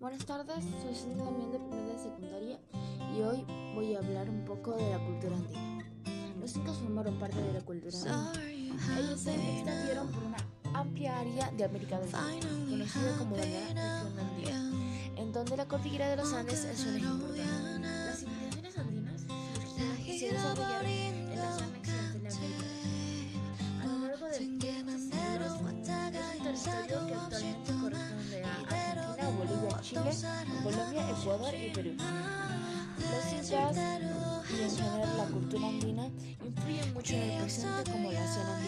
Buenas tardes, soy Cindy Damián de primera de secundaria y hoy voy a hablar un poco de la cultura andina. Los incas formaron parte de la cultura andina. Ellos se extendieron por una amplia área de América del Sur, conocida como la región andina, en donde la cordillera de los Andes es un eje importante. Las civilizaciones andinas surgieron y se desarrollaron en la zona occidental de América. A lo largo de siglos, es un territorio que actualmente corresponde Chile, Colombia, Ecuador y Perú. Los incas y en general la cultura andina influyen mucho en el presente como la zona